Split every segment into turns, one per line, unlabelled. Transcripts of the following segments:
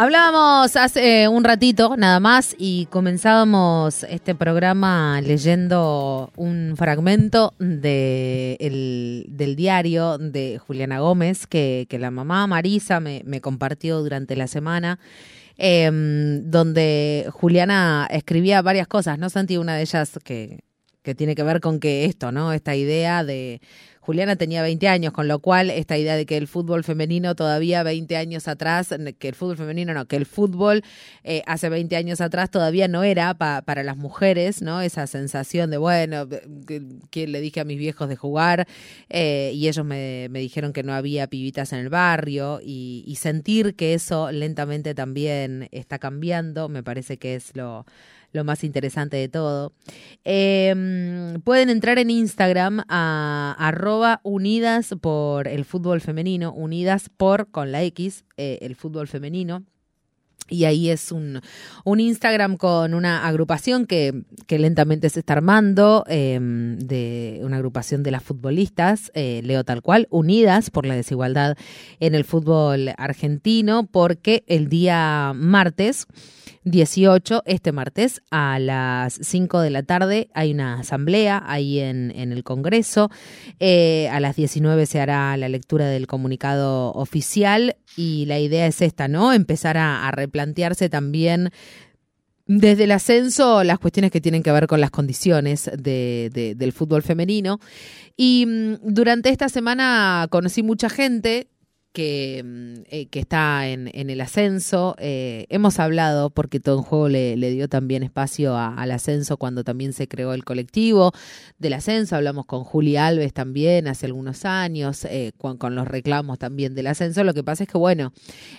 Hablábamos hace un ratito nada más y comenzábamos este programa leyendo un fragmento de del diario de Juliana Gómez que, que la mamá Marisa me, me, compartió durante la semana. Em, donde Juliana escribía varias cosas, ¿no, Santi? Una de ellas que, que tiene que ver con que esto, ¿no? Esta idea de Juliana tenía 20 años, con lo cual esta idea de que el fútbol femenino todavía 20 años atrás, que el fútbol femenino no, que el fútbol eh, hace 20 años atrás todavía no era para las mujeres, ¿no? Esa sensación de, bueno, que, le dije a mis viejos de jugar eh, y ellos me, dijeron que no había pibitas en el barrio y, y sentir que eso lentamente también está cambiando, me parece que es lo lo más interesante de todo. Em, pueden entrar en Instagram a arroba unidas por el fútbol femenino, unidas por con la X, eh, el fútbol femenino. Y ahí es un, un Instagram con una agrupación que, que lentamente se está armando, em, de una agrupación de las futbolistas, eh, leo tal cual, unidas por la desigualdad en el fútbol argentino, porque el día martes 18, este martes, a las 5 de la tarde, hay una asamblea ahí en, en el Congreso. Eh, a las 19 se hará la lectura del comunicado oficial y la idea es esta, ¿no? Empezar a, replantearse también desde el ascenso, las cuestiones que tienen que ver con las condiciones de, del fútbol femenino. Y mm, durante esta semana conocí mucha gente que, mm, eh, que está en, el ascenso. Eh, hemos hablado, porque todo en juego le, le dio también espacio al ascenso cuando también se creó el colectivo del ascenso. Hablamos con Juli Alves también hace algunos años, eh, con, con, los reclamos también del ascenso. Lo que pasa es que, bueno,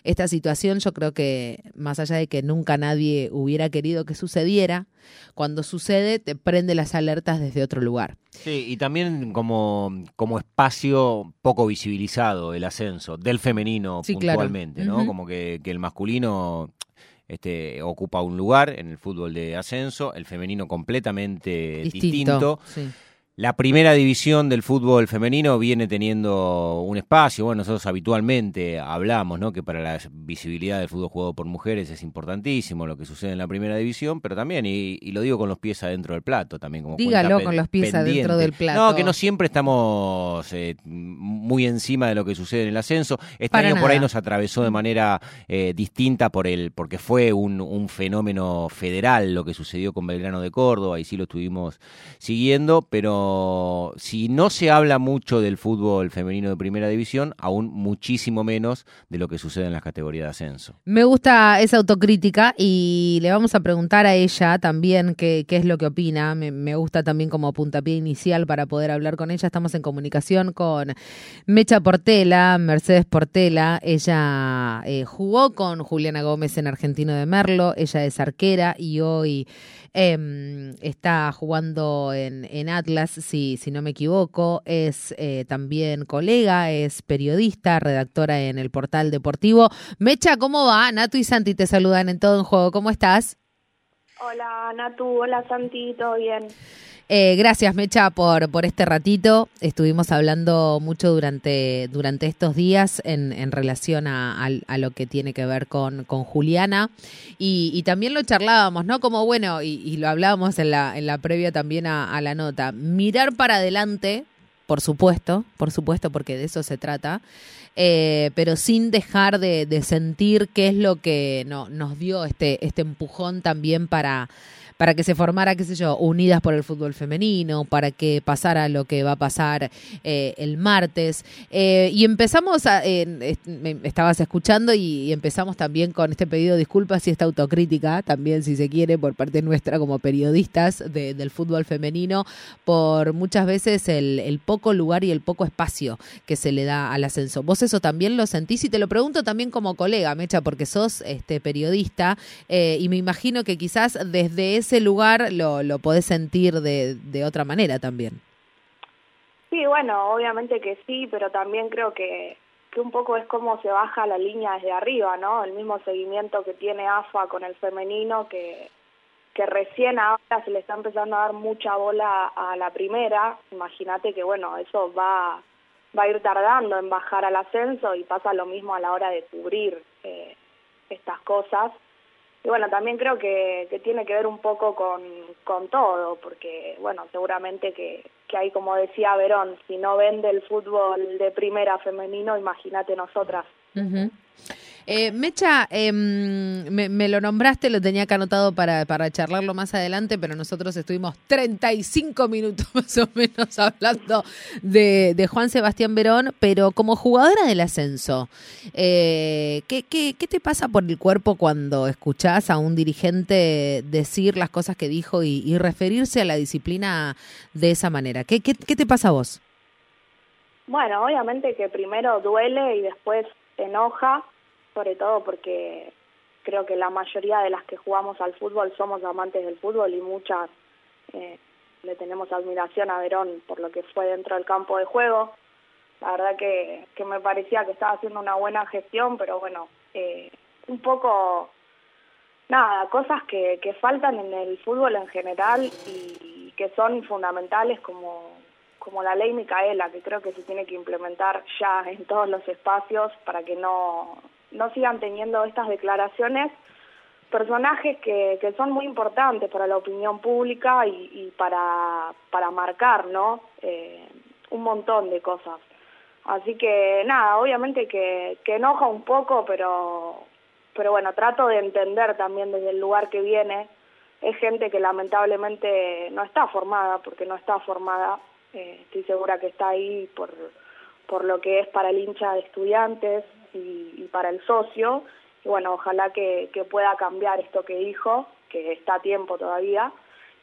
esta situación yo creo que, más allá de que nunca nadie hubiera querido que sucediera, cuando sucede te prende las alertas desde otro lugar.
Sí, y también como, como espacio poco visibilizado el ascenso, del femenino puntualmente, ¿no? Como que, que el masculino este, ocupa un lugar en el fútbol de ascenso, el femenino completamente distinto. La primera división del fútbol femenino viene teniendo un espacio. Bueno, nosotros habitualmente hablamos, ¿no? Que para la visibilidad del fútbol jugado por mujeres es importantísimo lo que sucede en la primera división, pero también, y, lo digo con los pies adentro del plato, también como
Dígalo con los pies adentro del plato.
No, que no siempre estamos eh, muy encima de lo que sucede en el ascenso. Este año por ahí nos atravesó de manera eh, distinta por el, porque fue un, un fenómeno federal lo que sucedió con Belgrano de Córdoba, y sí lo estuvimos siguiendo, pero si no se habla mucho del fútbol femenino de primera división, aún muchísimo menos de lo que sucede en las categorías de ascenso.
Me gusta esa autocrítica y le vamos a preguntar a ella también qué, es lo que opina. Me, gusta también como puntapié inicial para poder hablar con ella. Estamos en comunicación con Mecha Portela, Mercedes Portela. Ella eh, jugó con Juliana Gómez en Argentino de Merlo. Ella es arquera y hoy Em, está jugando en, en Atlas, si, si, no me equivoco. Es eh, también colega, es periodista, redactora en el portal deportivo. Mecha, ¿cómo va? Natu y Santi te saludan en todo en juego. ¿Cómo estás?
Hola Natu, hola Santi, ¿todo bien?
Eh, gracias, Mecha, por, por este ratito. Estuvimos hablando mucho durante, durante estos días en, en relación a, lo que tiene que ver con, con Juliana. Y, y, también lo charlábamos, ¿no? Como bueno, y, y, lo hablábamos en la, en la previa también a, a la nota. Mirar para adelante, por supuesto, por supuesto, porque de eso se trata. Eh, pero sin dejar de, de, sentir qué es lo que no, nos dio este, este empujón también para, para que se formara, qué sé yo, Unidas por el Fútbol Femenino, para que pasara lo que va a pasar eh, el martes. Eh, y empezamos, a, me estabas escuchando y, empezamos también con este pedido de disculpas y esta autocrítica, también si se quiere, por parte nuestra como periodistas del fútbol femenino, por muchas veces el, poco lugar y el poco espacio que se le da al ascenso. ¿Vos eso también lo sentís? Y te lo pregunto también como colega, Mecha, porque sos este periodista eh, y me imagino que quizás desde ese ese lugar lo, lo podés sentir de, de otra manera también.
Sí, bueno, obviamente que sí, pero también creo que, que un poco es como se baja la línea desde arriba, ¿no? El mismo seguimiento que tiene AFA con el femenino, que, que recién ahora se le está empezando a dar mucha bola a la primera. Imagínate que, bueno, eso va, va a ir tardando en bajar al ascenso y pasa lo mismo a la hora de cubrir. Eh, estas cosas. Y bueno, también creo que, que tiene que ver un poco con, con todo, porque bueno, seguramente que, que hay, como decía Verón, si no vende el fútbol de primera femenino, imagínate nosotras.
Eh, Mecha, em, me, lo nombraste, lo tenía que anotado para, para charlarlo más adelante, pero nosotros estuvimos 35 minutos más o menos hablando de, Juan Sebastián Verón, pero como jugadora del ascenso, eh, ¿qué, qué, te pasa por el cuerpo cuando escuchás a un dirigente decir las cosas que dijo y, referirse a la disciplina de esa manera? ¿Qué, qué, qué te pasa a vos?
Bueno, obviamente que primero duele y después enoja sobre todo porque creo que la mayoría de las que jugamos al fútbol somos amantes del fútbol y muchas eh, le tenemos admiración a Verón por lo que fue dentro del campo de juego. La verdad que, que me parecía que estaba haciendo una buena gestión, pero bueno, eh, un poco, nada, cosas que, que faltan en el fútbol en general y que son fundamentales como, como la ley Micaela, que creo que se tiene que implementar ya en todos los espacios para que no, no sigan teniendo estas declaraciones personajes que, que son muy importantes para la opinión pública y, para, para marcar ¿no? Eh, un montón de cosas. Así que nada, obviamente que, que enoja un poco, pero, pero bueno, trato de entender también desde el lugar que viene. Es gente que lamentablemente no está formada, porque no está formada. Eh, estoy segura que está ahí por, por lo que es para el hincha de estudiantes, y, para el socio. Y bueno, ojalá que, que pueda cambiar esto que dijo, que está a tiempo todavía,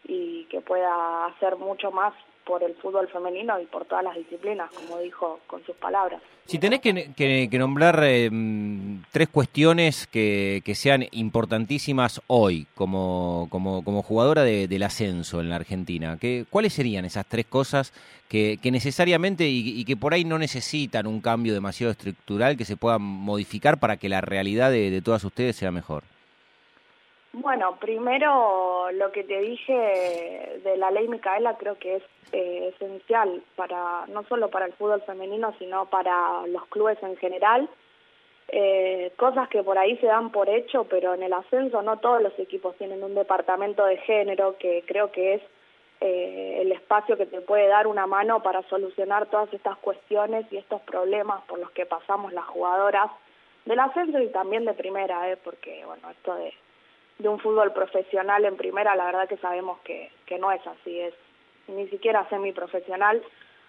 y que pueda hacer mucho más por el fútbol femenino y por todas las disciplinas, como dijo con sus palabras.
Si tenés que, nombrar em, tres cuestiones que, sean importantísimas hoy como, como, como jugadora del ascenso en la Argentina, ¿qué, ¿cuáles serían esas tres cosas que, necesariamente y, que por ahí no necesitan un cambio demasiado estructural que se pueda modificar para que la realidad de todas ustedes sea mejor?
Bueno, primero lo que te dije de la ley Micaela creo que es eh, esencial para no solo para el fútbol femenino, sino para los clubes en general. Eh, cosas que por ahí se dan por hecho, pero en el ascenso no todos los equipos tienen un departamento de género que creo que es eh, el espacio que te puede dar una mano para solucionar todas estas cuestiones y estos problemas por los que pasamos las jugadoras del ascenso y también de primera, eh, porque bueno, esto de de un fútbol profesional en primera, la verdad que sabemos que, que no es así, es ni siquiera semiprofesional.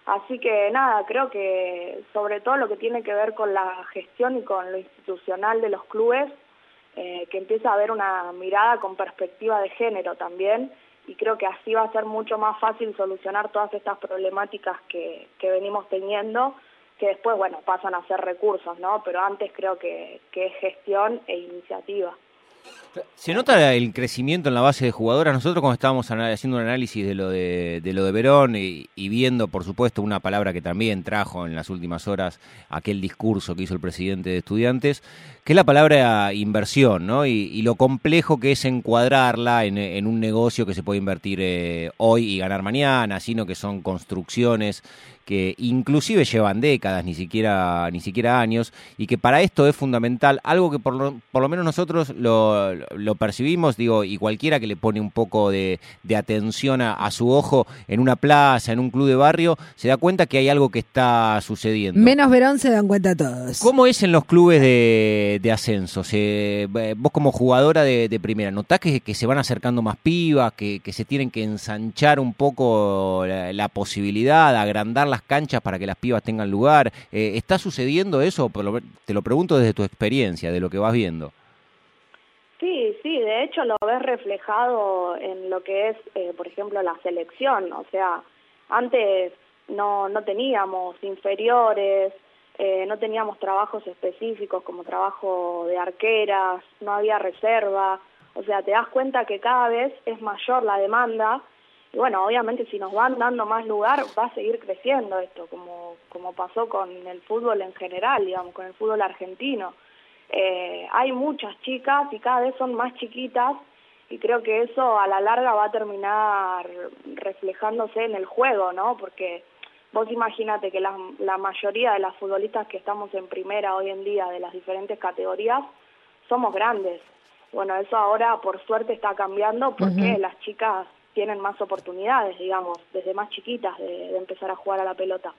Así que nada, creo que sobre todo lo que tiene que ver con la gestión y con lo institucional de los clubes, eh, que empieza a haber una mirada con perspectiva de género también, y creo que así va a ser mucho más fácil solucionar todas estas problemáticas que, que venimos teniendo, que después, bueno, pasan a ser recursos, ¿no? Pero antes creo que, que es gestión e iniciativa.
Se nota el crecimiento en la base de jugadoras. Nosotros cuando estábamos haciendo un análisis de lo de, lo de Verón y, viendo, por supuesto, una palabra que también trajo en las últimas horas aquel discurso que hizo el presidente de estudiantes, que es la palabra inversión, ¿no? Y, lo complejo que es encuadrarla en, un negocio que se puede invertir eh, hoy y ganar mañana, sino que son construcciones que inclusive llevan décadas, ni siquiera, ni siquiera años, y que para esto es fundamental, algo que por lo, por lo menos nosotros lo, lo, percibimos, digo, y cualquiera que le pone un poco de, atención a, su ojo en una plaza, en un club de barrio, se da cuenta que hay algo que está sucediendo.
Menos Verón se dan cuenta todos.
¿Cómo es en los clubes de, de ascenso? vos como jugadora de, primera, ¿notás que, que, se van acercando más pibas, que, que se tienen que ensanchar un poco la, la posibilidad, agrandar canchas para que las pibas tengan lugar. Eh, ¿Está sucediendo eso? Te lo pregunto desde tu experiencia, de lo que vas viendo.
Sí, sí, de hecho lo ves reflejado en lo que es, eh, por ejemplo, la selección. O sea, antes no, no teníamos inferiores, eh, no teníamos trabajos específicos como trabajo de arqueras, no había reserva. O sea, te das cuenta que cada vez es mayor la demanda y bueno, obviamente si nos van dando más lugar va a seguir creciendo esto, como, como pasó con el fútbol en general, digamos, con el fútbol argentino. Eh, hay muchas chicas y cada vez son más chiquitas y creo que eso a la larga va a terminar reflejándose en el juego, ¿no? Porque vos imagínate que la, la mayoría de las futbolistas que estamos en primera hoy en día de las diferentes categorías somos grandes. Bueno, eso ahora por suerte está cambiando porque las chicas tienen más oportunidades, digamos, desde más chiquitas de empezar a jugar a la pelota.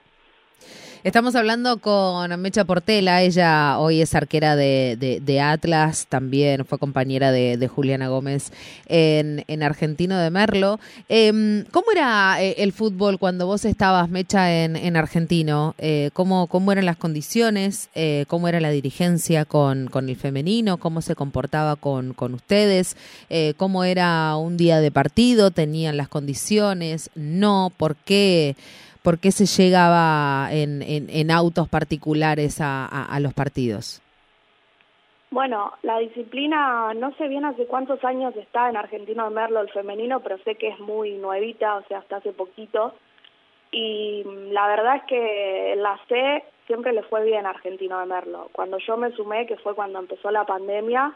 Estamos hablando con Mecha Portela, ella hoy es arquera de, Atlas, también fue compañera de, Juliana Gómez en, en, Argentino de Merlo. Em, ¿Cómo era eh, el fútbol cuando vos estabas, Mecha, en, Argentino? Eh, ¿cómo, ¿Cómo eran las condiciones? Eh, ¿Cómo era la dirigencia con, con el femenino? ¿Cómo se comportaba con, con ustedes? ¿Cómo era un día de partido? ¿Tenían las condiciones? ¿No? ¿Por qué? ¿Por qué se llegaba en, autos particulares a, los partidos?
Bueno, la disciplina, no sé bien hace cuántos años está en Argentino de Merlo el femenino, pero sé que es muy nuevita, o sea, hasta hace poquito. Y la verdad es que la C siempre le fue bien a Argentino de Merlo. Cuando yo me sumé, que fue cuando empezó la pandemia,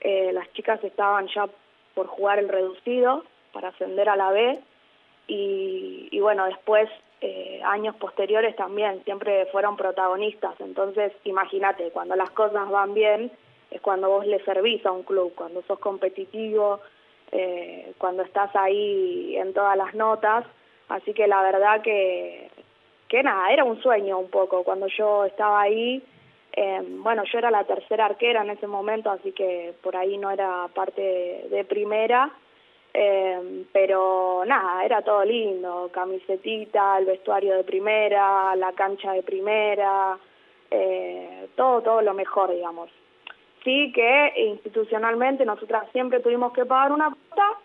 eh, las chicas estaban ya por jugar el reducido para ascender a la B. Y bueno, después eh, años posteriores también siempre fueron protagonistas. Entonces, imagínate, cuando las cosas van bien es cuando vos le servís a un club, cuando sos competitivo, eh, cuando estás ahí en todas las notas. Así que la verdad que, que nada, era un sueño un poco. Cuando yo estaba ahí, eh, bueno, yo era la tercera arquera en ese momento, así que por ahí no era parte de primera eh, pero nada, era todo lindo, camisetita, el vestuario de primera, la cancha de primera, eh, todo, todo lo mejor, digamos. Sí que institucionalmente nosotras siempre tuvimos que pagar una cuota,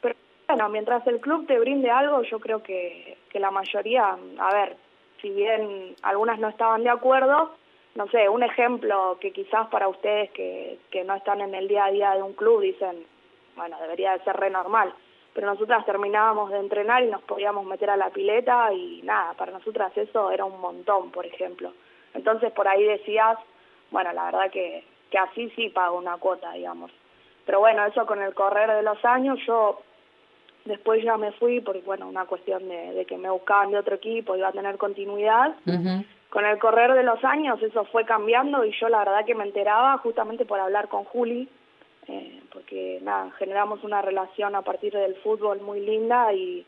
pero bueno, mientras el club te brinde algo, yo creo que, que la mayoría, a ver, si bien algunas no estaban de acuerdo, no sé, un ejemplo que quizás para ustedes que, que no están en el día a día de un club dicen, bueno, debería de ser re normal. Pero nosotras terminábamos de entrenar y nos podíamos meter a la pileta y nada, para nosotras eso era un montón, por ejemplo. Entonces por ahí decías, bueno, la verdad que, que así sí pago una cuota, digamos. Pero bueno, eso con el correr de los años, yo después ya me fui porque, bueno, una cuestión de, que me buscaban de otro equipo, iba a tener continuidad. Con el correr de los años eso fue cambiando y yo la verdad que me enteraba justamente por hablar con Juli, eh, porque nada, generamos una relación a partir del fútbol muy linda y,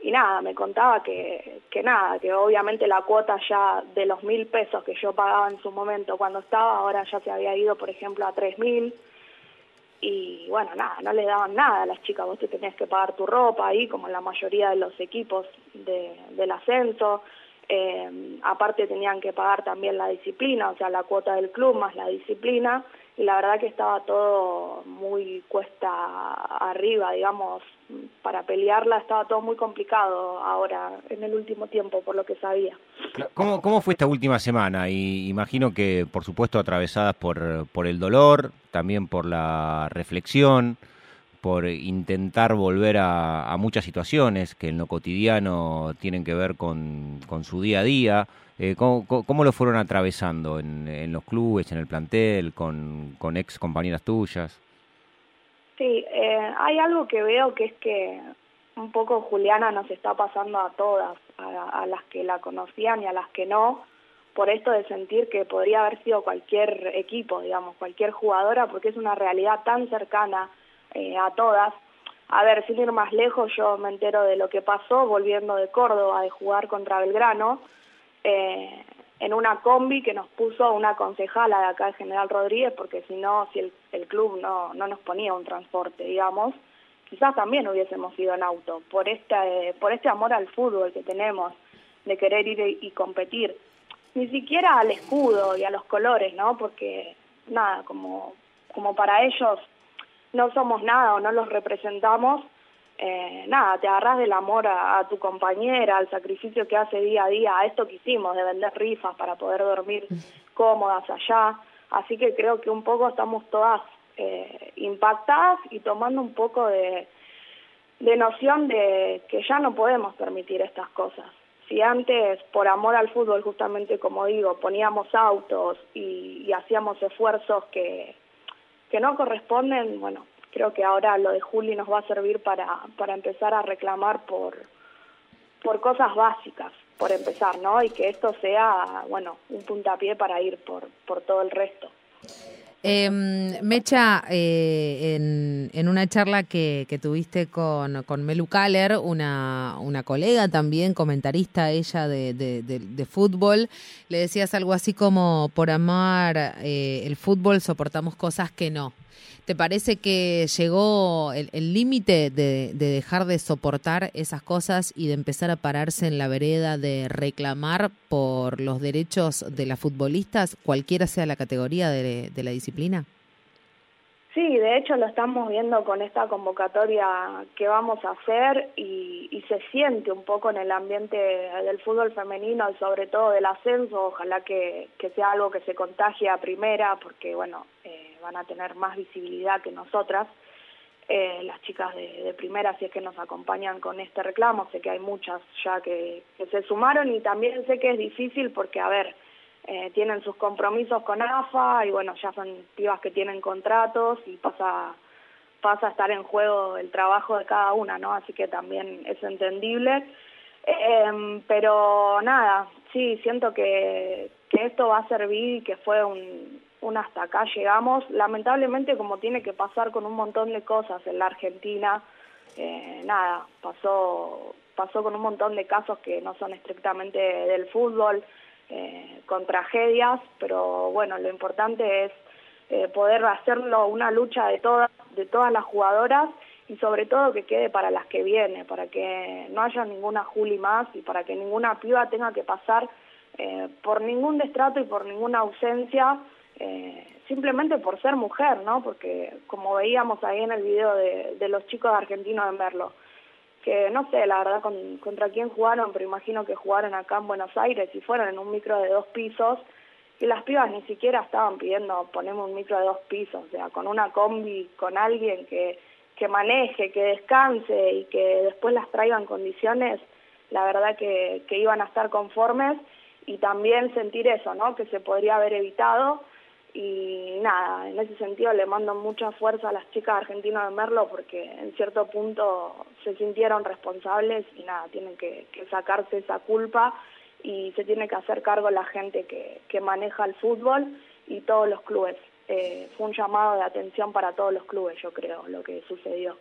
y nada, me contaba que, que nada, que obviamente la cuota ya de los mil pesos que yo pagaba en su momento cuando estaba, ahora ya se había ido, por ejemplo, a tres mil. Y bueno, nada, no le daban nada a las chicas, vos te tenías que pagar tu ropa ahí, como en la mayoría de los equipos de, del ascenso. Eh, aparte tenían que pagar también la disciplina, o sea, la cuota del club más la disciplina y la verdad que estaba todo muy cuesta arriba, digamos, para pelearla estaba todo muy complicado ahora, en el último tiempo, por lo que sabía.
¿Cómo, cómo fue esta última semana? Y imagino que, por supuesto, atravesadas por, por el dolor, también por la reflexión, por intentar volver a, a muchas situaciones que en lo cotidiano tienen que ver con, con su día a día. Eh, ¿cómo, lo fueron atravesando en, los clubes, en el plantel, con, con ex compañeras tuyas?
Sí, eh, hay algo que veo que es que un poco Juliana nos está pasando a todas, a, las que la conocían y a las que no, por esto de sentir que podría haber sido cualquier equipo, digamos, cualquier jugadora, porque es una realidad tan cercana eh, a todas. A ver, sin ir más lejos, yo me entero de lo que pasó volviendo de Córdoba de jugar contra Belgrano, eh, en una combi que nos puso una concejala de acá, el General Rodríguez, porque si no, si el, club no, no nos ponía un transporte, digamos, quizás también hubiésemos ido en auto, por este, por este amor al fútbol que tenemos, de querer ir y, competir. Ni siquiera al escudo y a los colores, ¿no? Porque, nada, como, como para ellos no somos nada o no los representamos, eh, nada, te agarras del amor a, tu compañera, al sacrificio que hace día a día, a esto que hicimos de vender rifas para poder dormir cómodas allá. Así que creo que un poco estamos todas eh, impactadas y tomando un poco de, de noción de que ya no podemos permitir estas cosas. Si antes, por amor al fútbol, justamente como digo, poníamos autos y, y hacíamos esfuerzos que, que no corresponden, bueno, creo que ahora lo de Juli nos va a servir para, para empezar a reclamar por, por cosas básicas, por empezar, ¿no? Y que esto sea, bueno, un puntapié para ir por, por todo el resto.
Em, Mecha, eh, en, una charla que, tuviste con, con Melu Kaller, una, una colega también, comentarista ella de, de, fútbol, le decías algo así como, por amar eh, el fútbol soportamos cosas que no. ¿Te parece que llegó el límite de, dejar de soportar esas cosas y de empezar a pararse en la vereda de reclamar por los derechos de las futbolistas, cualquiera sea la categoría de, la disciplina?
Sí, de hecho lo estamos viendo con esta convocatoria que vamos a hacer y, y, se siente un poco en el ambiente del fútbol femenino y sobre todo del ascenso, ojalá que, que sea algo que se contagie a primera porque bueno, eh, van a tener más visibilidad que nosotras, eh, las chicas de, primera, si es que nos acompañan con este reclamo. Sé que hay muchas ya que, se sumaron y también sé que es difícil porque, a ver, eh, tienen sus compromisos con AFA y bueno, ya son pibas que tienen contratos y pasa pasa a estar en juego el trabajo de cada una, ¿no? Así que también es entendible. Eh, pero nada, sí, siento que, que esto va a servir y que fue un, un hasta acá llegamos, lamentablemente como tiene que pasar con un montón de cosas en la Argentina, eh, nada, pasó, pasó con un montón de casos que no son estrictamente del fútbol, eh, con tragedias, pero bueno, lo importante es eh, poder hacerlo una lucha de todas, de todas las jugadoras y sobre todo que quede para las que viene, para que no haya ninguna Juli más y para que ninguna piba tenga que pasar por ningún destrato y por ninguna ausencia eh, simplemente por ser mujer, ¿no? Porque como veíamos ahí en el video de, los chicos argentinos de Merlo, que no sé la verdad contra quién jugaron, pero imagino que jugaron acá en Buenos Aires y fueron en un micro de dos pisos y las pibas ni siquiera estaban pidiendo ponemos un micro de dos pisos, o sea, con una combi, con alguien que, que maneje, que descanse y que después las traiga en condiciones, la verdad que, que iban a estar conformes y también sentir eso, ¿no? Que se podría haber evitado y nada, en ese sentido le mando mucha fuerza a las chicas argentinas de Merlo porque en cierto punto se sintieron responsables y nada, tienen que, sacarse esa culpa y se tiene que hacer cargo la gente que, que maneja el fútbol y todos los clubes. Eh, fue un llamado de atención para todos los clubes, yo creo, lo que sucedió.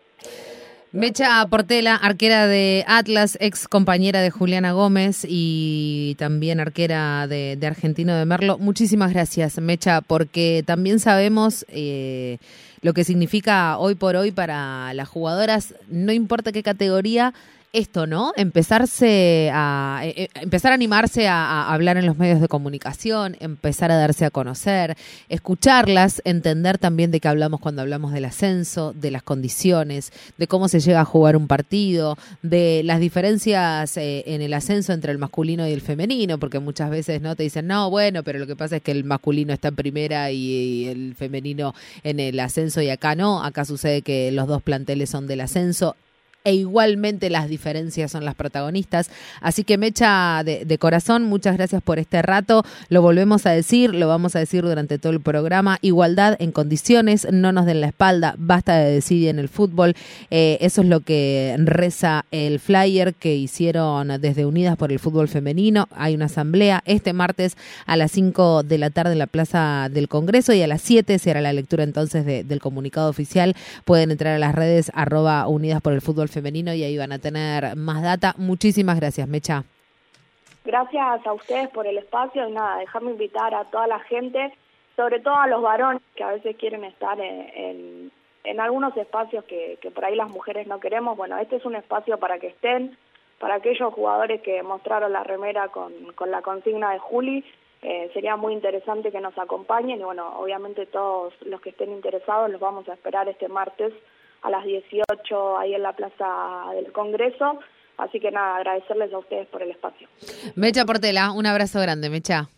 Mecha Portela, arquera de Atlas, ex compañera de Juliana Gómez y también arquera de, Argentino de Merlo. Muchísimas gracias, Mecha, porque también sabemos eh, lo que significa hoy por hoy para las jugadoras, no importa qué categoría, esto, ¿no? Empezarse a eh, eh, empezar a animarse a, hablar en los medios de comunicación, empezar a darse a conocer, escucharlas, entender también de qué hablamos cuando hablamos del ascenso, de las condiciones, de cómo se llega a jugar un partido, de las diferencias eh, en el ascenso entre el masculino y el femenino, porque muchas veces no te dicen, "No, bueno, pero lo que pasa es que el masculino está en primera y el femenino en el ascenso y acá no, acá sucede que los dos planteles son del ascenso." E igualmente las diferencias son las protagonistas. Así que Mecha de, de, corazón, muchas gracias por este rato. Lo volvemos a decir, lo vamos a decir durante todo el programa. Igualdad en condiciones, no nos den la espalda, basta de decidir en el fútbol. Eh, eso es lo que reza el flyer que hicieron desde Unidas por el Fútbol Femenino. Hay una asamblea este martes a las 5 de la tarde en la Plaza del Congreso y a las 7 será la lectura entonces del comunicado oficial. Pueden entrar a las redes arroba Unidas por el Fútbol femenino y ahí van a tener más data. Muchísimas gracias, Mecha.
Gracias a ustedes por el espacio y nada, dejarme invitar a toda la gente, sobre todo a los varones que a veces quieren estar en, en, algunos espacios que, que por ahí las mujeres no queremos. Bueno, este es un espacio para que estén, para aquellos jugadores que mostraron la remera con, con la consigna de Juli. Eh, sería muy interesante que nos acompañen y bueno, obviamente todos los que estén interesados los vamos a esperar este martes a las 18 ahí en la Plaza del Congreso. Así que nada, agradecerles a ustedes por el espacio.
Mecha Portela, un abrazo grande, Mecha.